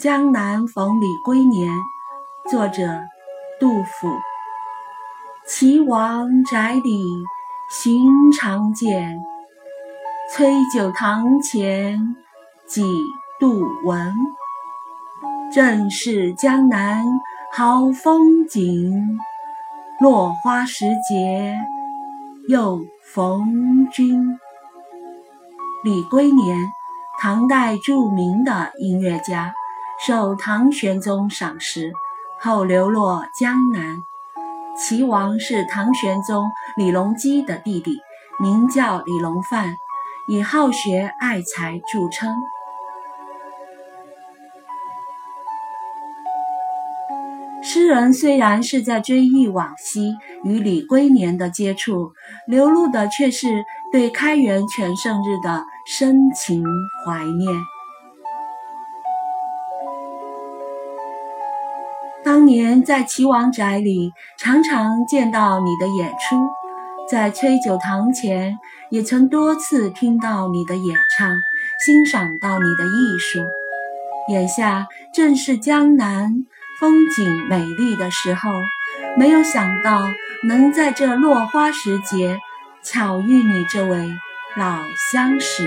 江南逢李龟年，作者杜甫。岐王宅里寻常见，崔九堂前几度闻。正是江南好风景，落花时节又逢君。李龟年，唐代著名的音乐家，受唐玄宗赏识，后流落江南。齐王是唐玄宗李隆基的弟弟，名叫李隆范，以好学爱才著称。诗人虽然是在追忆往昔与李龟年的接触，流露的却是对开元全盛日的深情怀念。当年在齐王宅里，常常见到你的演出，在崔九堂前也曾多次听到你的演唱，欣赏到你的艺术。眼下正是江南。风景美丽的时候，没有想到能在这落花时节巧遇你这位老相识。